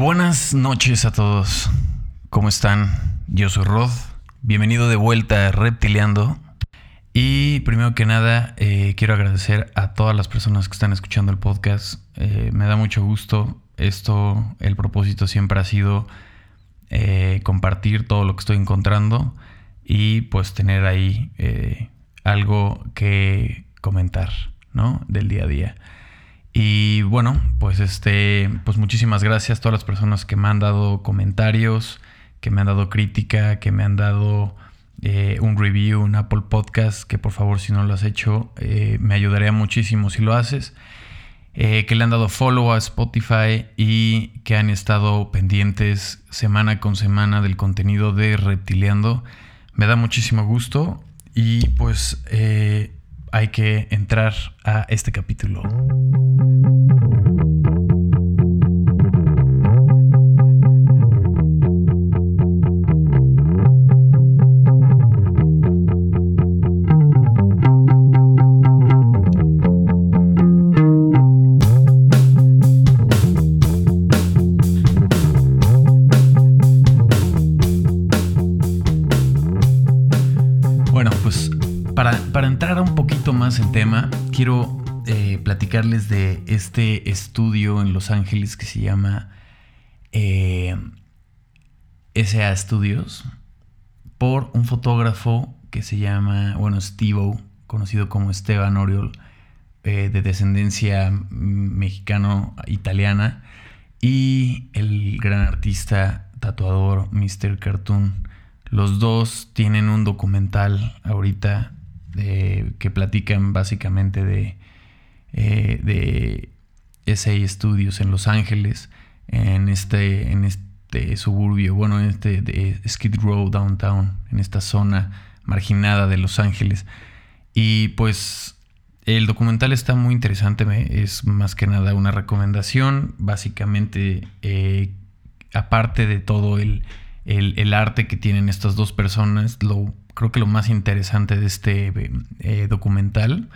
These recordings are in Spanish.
buenas noches a todos. ¿Cómo están? Yo soy Rod. Bienvenido de vuelta a Reptiliando. Y primero que nada, eh, quiero agradecer a todas las personas que están escuchando el podcast. Eh, me da mucho gusto. Esto, el propósito siempre ha sido eh, compartir todo lo que estoy encontrando y pues tener ahí algo que comentar, ¿no? Del día a día. Y bueno, pues este, pues muchísimas gracias a todas las personas que me han dado comentarios, que me han dado crítica, que me han dado eh, un review en Apple Podcast, que por favor si no lo has hecho, eh, me ayudaría muchísimo si lo haces. Eh, que le han dado follow a Spotify y que han estado pendientes semana con semana del contenido de Reptiliando. Me da muchísimo gusto y pues hay que entrar a este capítulo. El tema, quiero eh, platicarles de este estudio en Los Ángeles que se llama eh, SA Studios por un fotógrafo que se llama, bueno, Steve conocido como Esteban Oriol, eh, de descendencia mexicano-italiana, y el gran artista tatuador Mr. Cartoon. Los dos tienen un documental ahorita que platican básicamente de, eh, de SA Studios en Los Ángeles, en este, en este suburbio, bueno, en este de Skid Row Downtown, en esta zona marginada de Los Ángeles. Y pues el documental está muy interesante, es más que nada una recomendación, básicamente, eh, aparte de todo el, el, arte que tienen estas dos personas, lo creo que lo más interesante de este eh, documental,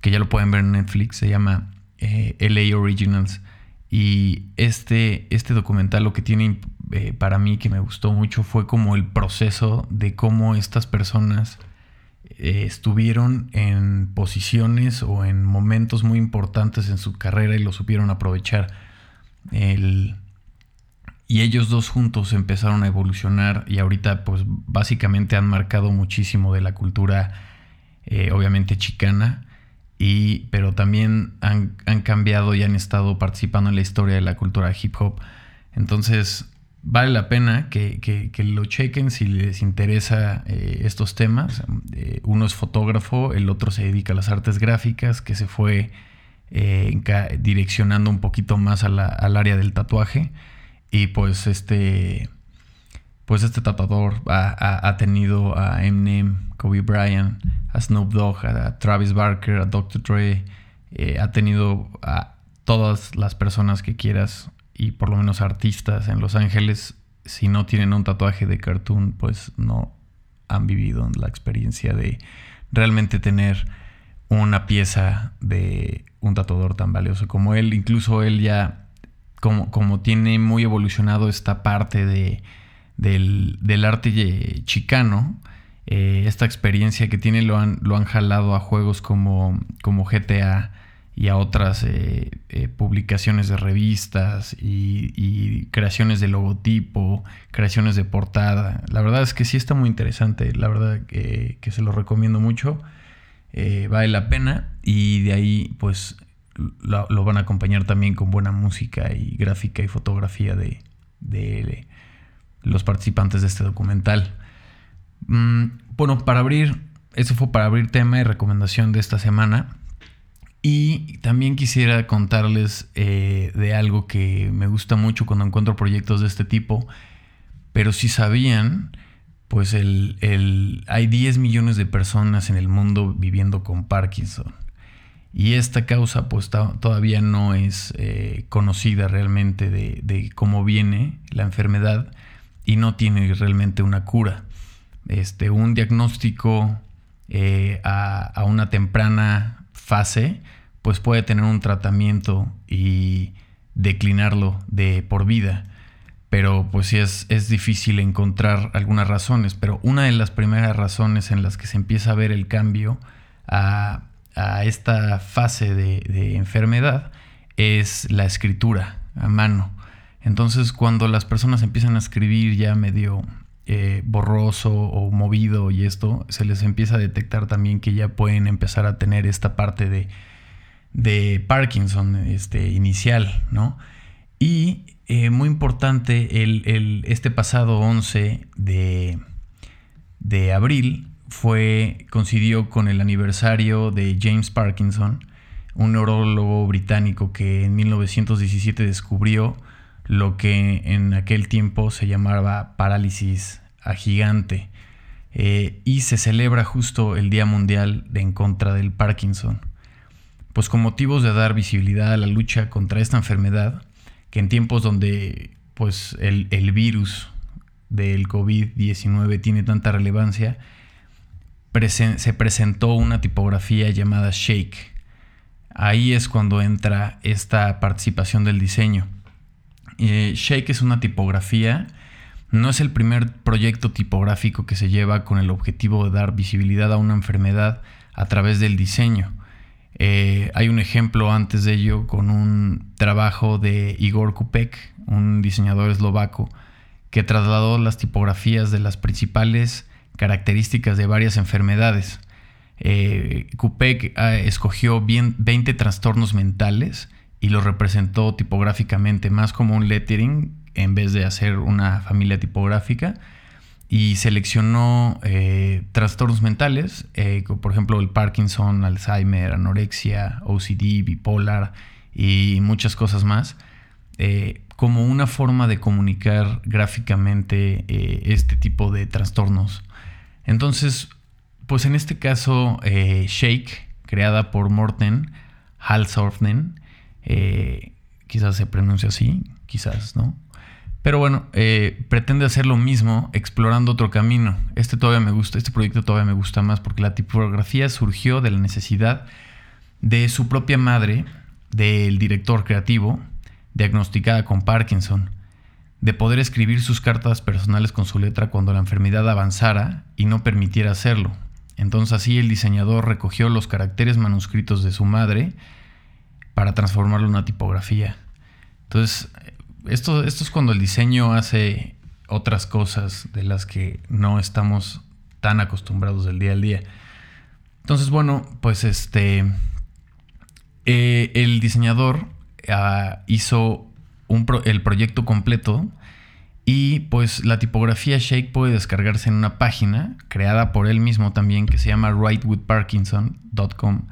que ya lo pueden ver en Netflix, se llama eh, LA Originals. Y este, este documental lo que tiene eh, para mí que me gustó mucho fue como el proceso de cómo estas personas estuvieron en posiciones o en momentos muy importantes en su carrera y lo supieron aprovechar. El, y ellos dos juntos empezaron a evolucionar y ahorita pues básicamente han marcado muchísimo de la cultura eh, obviamente chicana y pero también han, cambiado y han estado participando en la historia de la cultura hip hop. Entonces vale la pena que, lo chequen si les interesa eh, estos temas. Eh, uno es fotógrafo el otro se dedica a las artes gráficas que se fue direccionando un poquito más al área del tatuaje y pues este, pues este tatuador ha, tenido a Eminem, Kobe Bryant, a Snoop Dogg, a Travis Barker, a Dr. Dre, eh, ha tenido a todas las personas que quieras y por lo menos artistas en Los Ángeles. Si no tienen un tatuaje de cartoon, pues no han vivido la experiencia de realmente tener una pieza de un tatuador tan valioso como él. Incluso él ya como, tiene muy evolucionado esta parte de, del, arte chicano, eh, esta experiencia que tiene lo han, lo han jalado a juegos como, como GTA y a otras eh, eh, publicaciones de revistas y, creaciones de logotipo, creaciones de portada. La verdad es que sí está muy interesante, la verdad que se lo recomiendo mucho, vale la pena y de ahí pues lo, van a acompañar también con buena música y gráfica y fotografía de, los participantes de este documental. Mm, bueno, para abrir, eso fue para abrir tema y recomendación de esta semana. Y también quisiera contarles eh, de algo que me gusta mucho cuando encuentro proyectos de este tipo. Pero si sabían, pues hay 10 millones de personas en el mundo viviendo con Parkinson. Y esta causa pues todavía no es eh, conocida realmente de, cómo viene la enfermedad y no tiene realmente una cura. Este, un diagnóstico eh, a, una temprana fase pues puede tener un tratamiento y declinarlo de por vida. pero pues sí es, es difícil encontrar algunas razones, pero una de las primeras razones en las que se empieza a ver el cambio a, esta fase de, enfermedad es la escritura a mano. Entonces cuando las personas empiezan a escribir ya medio eh, borroso o movido y esto, se les empieza a detectar también que ya pueden empezar a tener esta parte de, de Parkinson este, inicial, ¿no? Y eh, muy importante, el, este pasado 11 de, de abril fue, coincidió con el aniversario de James Parkinson, un neurólogo británico que en 1917 descubrió lo que en aquel tiempo se llamaba parálisis a gigante. Eh, y se celebra justo el Día Mundial de en contra del Parkinson. Pues con motivos de dar visibilidad a la lucha contra esta enfermedad, que en tiempos donde pues el, virus del COVID-19 tiene tanta relevancia, se presentó una tipografía llamada Shake. Ahí es cuando entra esta participación del diseño. Eh, Shake es una tipografía, no es el primer proyecto tipográfico que se lleva con el objetivo de dar visibilidad a una enfermedad a través del diseño. Eh, hay un ejemplo antes de ello con un trabajo de Igor Kupek, un diseñador eslovaco, que trasladó las tipografías de las principales características de varias enfermedades. Eh, Kupek ah, escogió bien 20 trastornos mentales y los representó tipográficamente más como un lettering en vez de hacer una familia tipográfica y seleccionó eh, trastornos mentales, eh, por ejemplo el Parkinson, Alzheimer, anorexia, OCD, bipolar y muchas cosas más, eh, como una forma de comunicar gráficamente este tipo de trastornos. Entonces, pues en este caso, Shake, creada por Morten Halsorfnen, quizás se pronuncia así, quizás, ¿no? Pero bueno, eh, pretende hacer lo mismo explorando otro camino. Este todavía me gusta, este proyecto todavía me gusta más porque la tipografía surgió de la necesidad de su propia madre, del director creativo, diagnosticada con Parkinson, de poder escribir sus cartas personales con su letra cuando la enfermedad avanzara y no permitiera hacerlo. Entonces así el diseñador recogió los caracteres manuscritos de su madre para transformarlo en una tipografía. Entonces esto, esto es cuando el diseño hace otras cosas de las que no estamos tan acostumbrados del día al día. Entonces, bueno, pues este. Eh, el diseñador ah, hizo el proyecto completo y pues la tipografía Shake puede descargarse en una página creada por él mismo también que se llama writewithparkinson.com.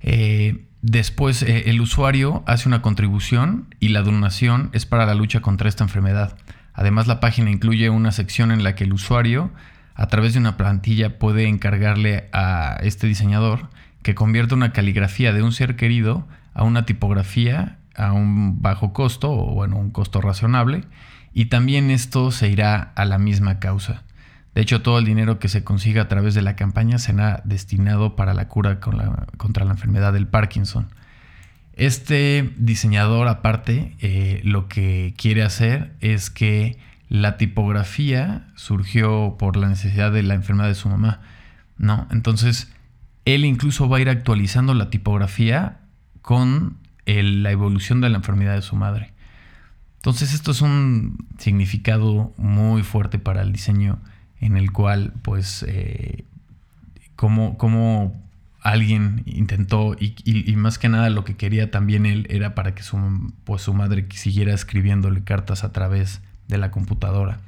Eh, Después eh, el usuario hace una contribución y la donación es para la lucha contra esta enfermedad. Además la página incluye una sección en la que el usuario a través de una plantilla puede encargarle a este diseñador que convierta una caligrafía de un ser querido a una tipografía a un bajo costo o bueno, un costo razonable y también esto se irá a la misma causa. De hecho, todo el dinero que se consiga a través de la campaña será destinado para la cura contra la enfermedad del Parkinson. Este diseñador, aparte, eh, lo que quiere hacer es que la tipografía surgió por la necesidad de la enfermedad de su mamá, ¿no? Entonces, él incluso va a ir actualizando la tipografía con la evolución de la enfermedad de su madre. Entonces, esto es un significado muy fuerte para el diseño en el cual pues eh, como, alguien intentó y, más que nada lo que quería también él era para que su, pues, su madre siguiera escribiéndole cartas a través de la computadora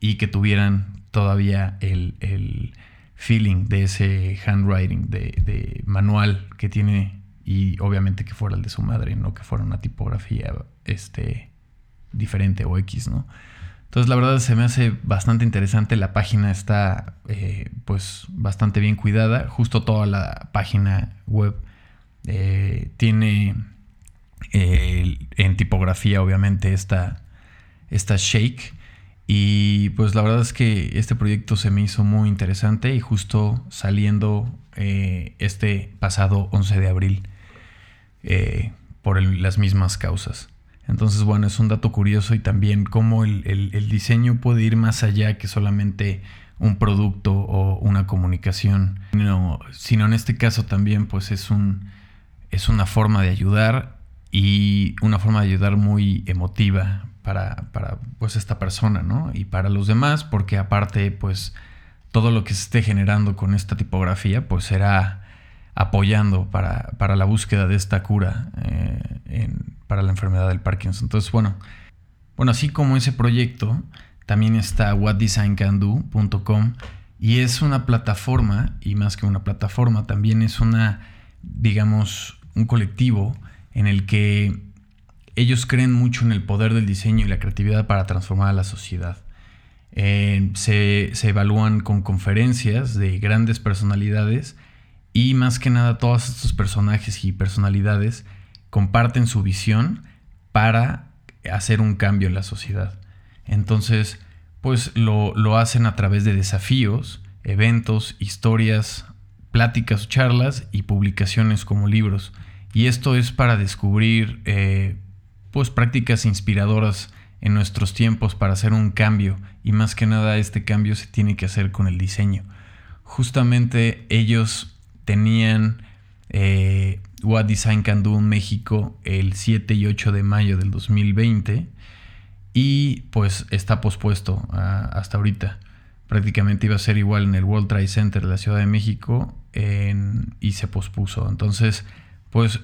y que tuvieran todavía el, feeling de ese handwriting, de, de, manual que tiene y obviamente que fuera el de su madre, no que fuera una tipografía este, diferente o X, ¿no? Entonces la verdad se me hace bastante interesante, la página está eh, pues bastante bien cuidada, justo toda la página web eh, tiene eh, en tipografía obviamente esta, esta shake. Y pues la verdad es que este proyecto se me hizo muy interesante y justo saliendo este pasado 11 de abril por las mismas causas. Entonces, bueno, es un dato curioso y también cómo el, diseño puede ir más allá que solamente un producto o una comunicación, sino en este caso también pues es, un, es una forma de ayudar y una forma de ayudar muy emotiva para, para pues esta persona, ¿no? Y para los demás, porque aparte pues todo lo que se esté generando con esta tipografía pues será apoyando para, la búsqueda de esta cura eh, para la enfermedad del Parkinson. Entonces, bueno, bueno, así como ese proyecto, también está whatdesigncando.com y es una plataforma, y más que una plataforma, también es una, digamos, un colectivo en el que ellos creen mucho en el poder del diseño y la creatividad para transformar a la sociedad. Eh, se, se, evalúan con conferencias de grandes personalidades y más que nada todos estos personajes y personalidades comparten su visión para hacer un cambio en la sociedad. Entonces, pues lo, lo hacen a través de desafíos, eventos, historias, pláticas charlas y publicaciones como libros. Y esto es para descubrir eh, pues prácticas inspiradoras en nuestros tiempos para hacer un cambio y más que nada este cambio se tiene que hacer con el diseño. Justamente ellos tenían eh, What Design Can Do en México el 7 y 8 de mayo del 2020 y pues está pospuesto hasta ahorita. Prácticamente iba a ser igual en el World Trade Center de la Ciudad de México y se pospuso. Entonces, pues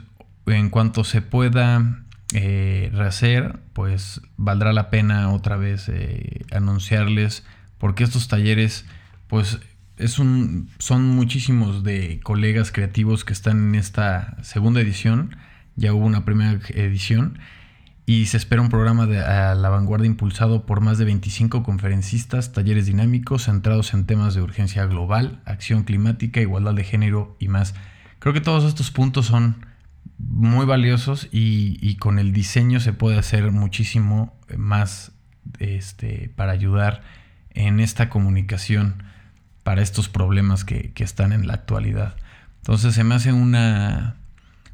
en cuanto se pueda eh, rehacer, pues valdrá la pena otra vez eh, anunciarles porque estos talleres, pues es un, son muchísimos de colegas creativos que están en esta segunda edición. Ya hubo una primera edición y se espera un programa de a la vanguardia impulsado por más de 25 conferencistas, talleres dinámicos centrados en temas de urgencia global, acción climática, igualdad de género y más. Creo que todos estos puntos son muy valiosos y, con el diseño se puede hacer muchísimo más este, para ayudar en esta comunicación para estos problemas que, están en la actualidad. Entonces se me hace una,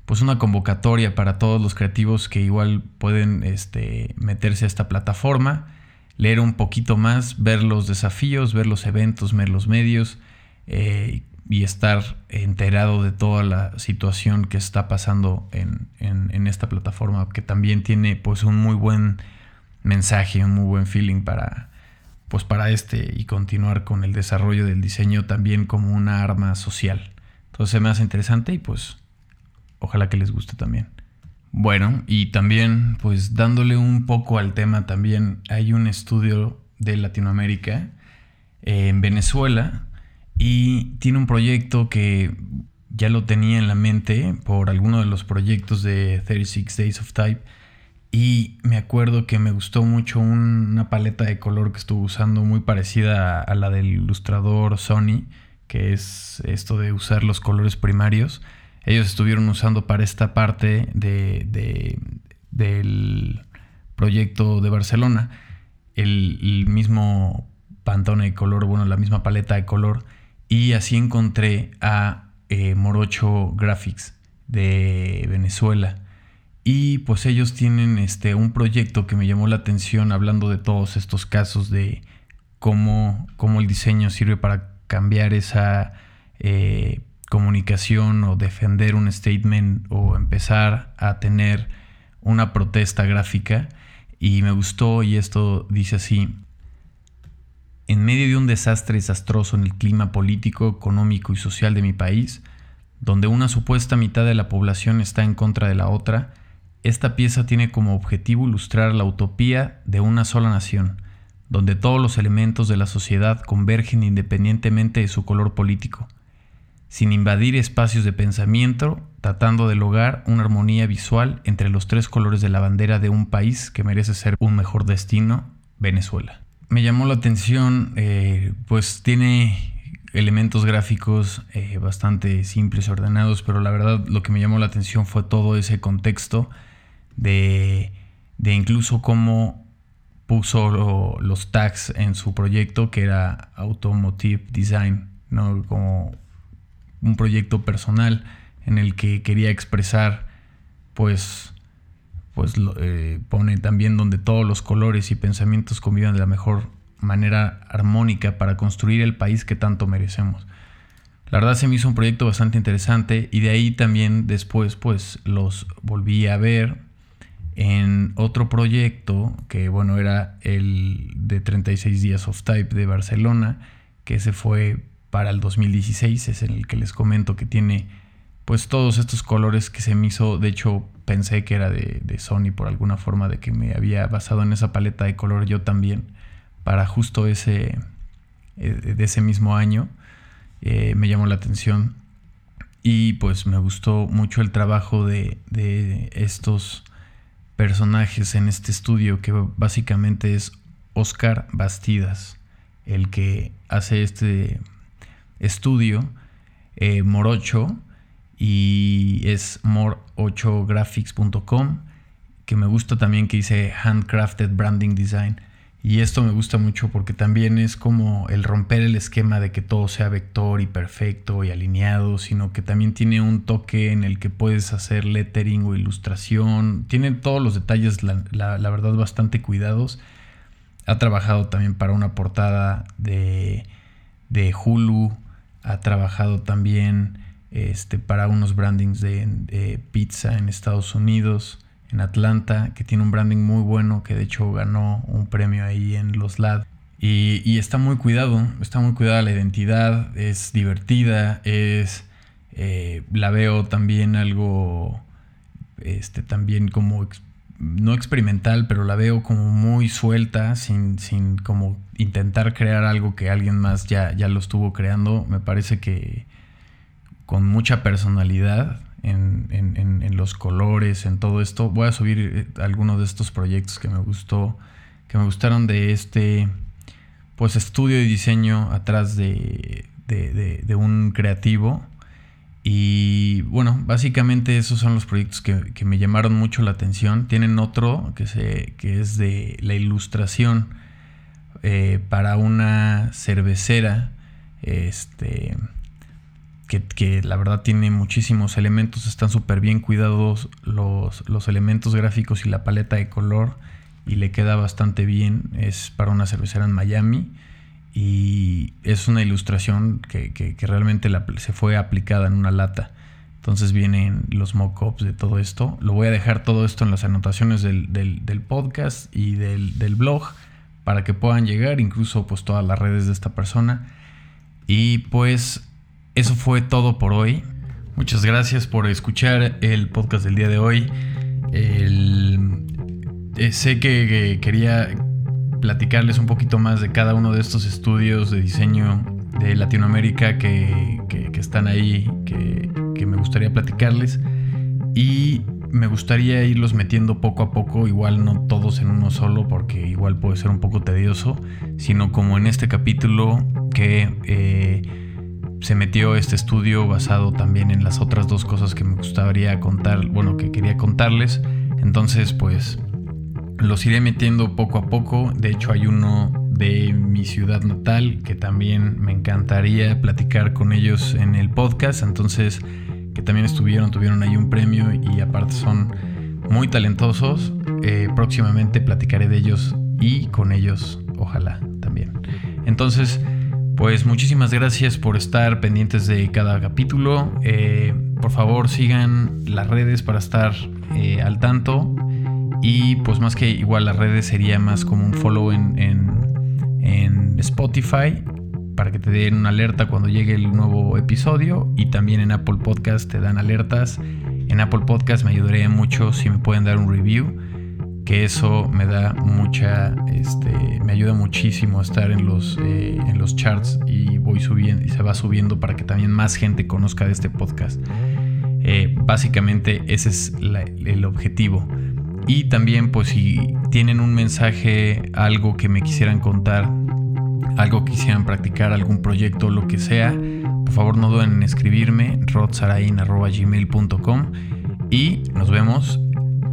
pues una convocatoria para todos los creativos que igual pueden este, meterse a esta plataforma, leer un poquito más, ver los desafíos, ver los eventos, ver los medios eh, y estar enterado de toda la situación que está pasando en, en, esta plataforma, que también tiene pues un muy buen mensaje, un muy buen feeling para, pues para este y continuar con el desarrollo del diseño también como una arma social. Entonces se me hace interesante y pues ojalá que les guste también. Bueno, y también pues dándole un poco al tema también hay un estudio de Latinoamérica eh, en Venezuela y tiene un proyecto que ya lo tenía en la mente por alguno de los proyectos de 36 Days of Type y me acuerdo que me gustó mucho una paleta de color que estuvo usando muy parecida a, la del ilustrador Sony, que es esto de usar los colores primarios. Ellos estuvieron usando para esta parte de, del proyecto de Barcelona el, mismo pantone de color, bueno, la misma paleta de color. Y así encontré a eh, Morocho Graphics de Venezuela y pues ellos tienen este, un proyecto que me llamó la atención hablando de todos estos casos de cómo, cómo el diseño sirve para cambiar esa eh, comunicación o defender un statement o empezar a tener una protesta gráfica. Y me gustó y esto dice así. En medio de un desastre desastroso en el clima político, económico y social de mi país, donde una supuesta mitad de la población está en contra de la otra, esta pieza tiene como objetivo ilustrar la utopía de una sola nación, donde todos los elementos de la sociedad convergen independientemente de su color político, sin invadir espacios de pensamiento, tratando de lograr una armonía visual entre los tres colores de la bandera de un país que merece ser un mejor destino, Venezuela. Me llamó la atención, eh, pues tiene elementos gráficos eh, bastante simples y ordenados, pero la verdad lo que me llamó la atención fue todo ese contexto de, incluso cómo puso los tags en su proyecto que era Automotive Design, ¿no? como un proyecto personal en el que quería expresar pues pues eh, pone también donde todos los colores y pensamientos convivan de la mejor manera armónica para construir el país que tanto merecemos. La verdad se me hizo un proyecto bastante interesante y de ahí también después pues los volví a ver en otro proyecto que bueno era el de 36 días of type de Barcelona que se fue para el 2016 es en el que les comento que tiene pues todos estos colores que se me hizo. De hecho pensé que era de, Sony por alguna forma de que me había basado en esa paleta de color yo también para justo ese eh, de ese mismo año eh, me llamó la atención. Y pues me gustó mucho el trabajo de, de estos personajes en este estudio que básicamente es Oscar Bastidas, el que hace este estudio, eh, Morocho, y es more8graphics.com, que me gusta también que dice Handcrafted Branding Design. Y esto me gusta mucho porque también es como el romper el esquema de que todo sea vector y perfecto y alineado, sino que también tiene un toque en el que puedes hacer lettering o ilustración. Tiene todos los detalles, la, verdad, bastante cuidados. Ha trabajado también para una portada de, de Hulu. Ha trabajado también este, para unos brandings de pizza en Estados Unidos en Atlanta, que tiene un branding muy bueno, que de hecho ganó un premio ahí en los LAD. Y, está muy cuidado, está muy cuidada la identidad, es divertida, es... Eh, la veo también algo, este, también como, no experimental, pero la veo como muy suelta, sin, sin como intentar crear algo que alguien más ya, ya lo estuvo creando. Me parece que con mucha personalidad en, los colores, en todo esto. Voy a subir eh, algunos de estos proyectos que me gustó, que me gustaron de este pues estudio de diseño atrás de, un creativo. Y bueno, básicamente esos son los proyectos que, me llamaron mucho la atención. Tienen otro que, se, que es de la ilustración eh, para una cervecera. Este que, la verdad tiene muchísimos elementos, están súper bien cuidados los, los, elementos gráficos y la paleta de color y le queda bastante bien, es para una cervecera en Miami y es una ilustración que, que, realmente se fue aplicada en una lata. Entonces vienen los mock-ups de todo esto. Lo voy a dejar todo esto en las anotaciones del, del, del podcast y del, del, blog para que puedan llegar, incluso pues todas las redes de esta persona. Y pues eso fue todo por hoy. Muchas gracias por escuchar el podcast del día de hoy. Eh, sé que, quería platicarles un poquito más de cada uno de estos estudios de diseño de Latinoamérica que, están ahí, que, que, me gustaría platicarles. Y me gustaría irlos metiendo poco a poco, igual no todos en uno solo, porque igual puede ser un poco tedioso, sino como en este capítulo que... Eh, se metió este estudio basado también en las otras dos cosas que me gustaría contar, bueno, que quería contarles. Entonces, pues los iré metiendo poco a poco. De hecho, hay uno de mi ciudad natal que también me encantaría platicar con ellos en el podcast. Entonces, que también estuvieron, tuvieron ahí un premio y aparte son muy talentosos. Eh, próximamente platicaré de ellos y con ellos, ojalá también. Entonces, pues muchísimas gracias por estar pendientes de cada capítulo. Eh, por favor sigan las redes para estar eh, al tanto. Y pues más que igual las redes sería más como un follow en, en, Spotify para que te den una alerta cuando llegue el nuevo episodio. Y también en Apple Podcast te dan alertas. En Apple Podcast me ayudaría mucho si me pueden dar un review que eso me da mucha, este, me ayuda muchísimo a estar en los, eh, en los charts y voy subiendo se va subiendo para que también más gente conozca de este podcast. Eh, básicamente ese es el objetivo. Y también pues si tienen un mensaje, algo que me quisieran contar, algo que quisieran practicar, algún proyecto, lo que sea, por favor no duden en escribirme rodsarain.gmail.com y nos vemos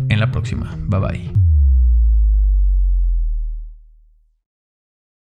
en la próxima. Bye bye.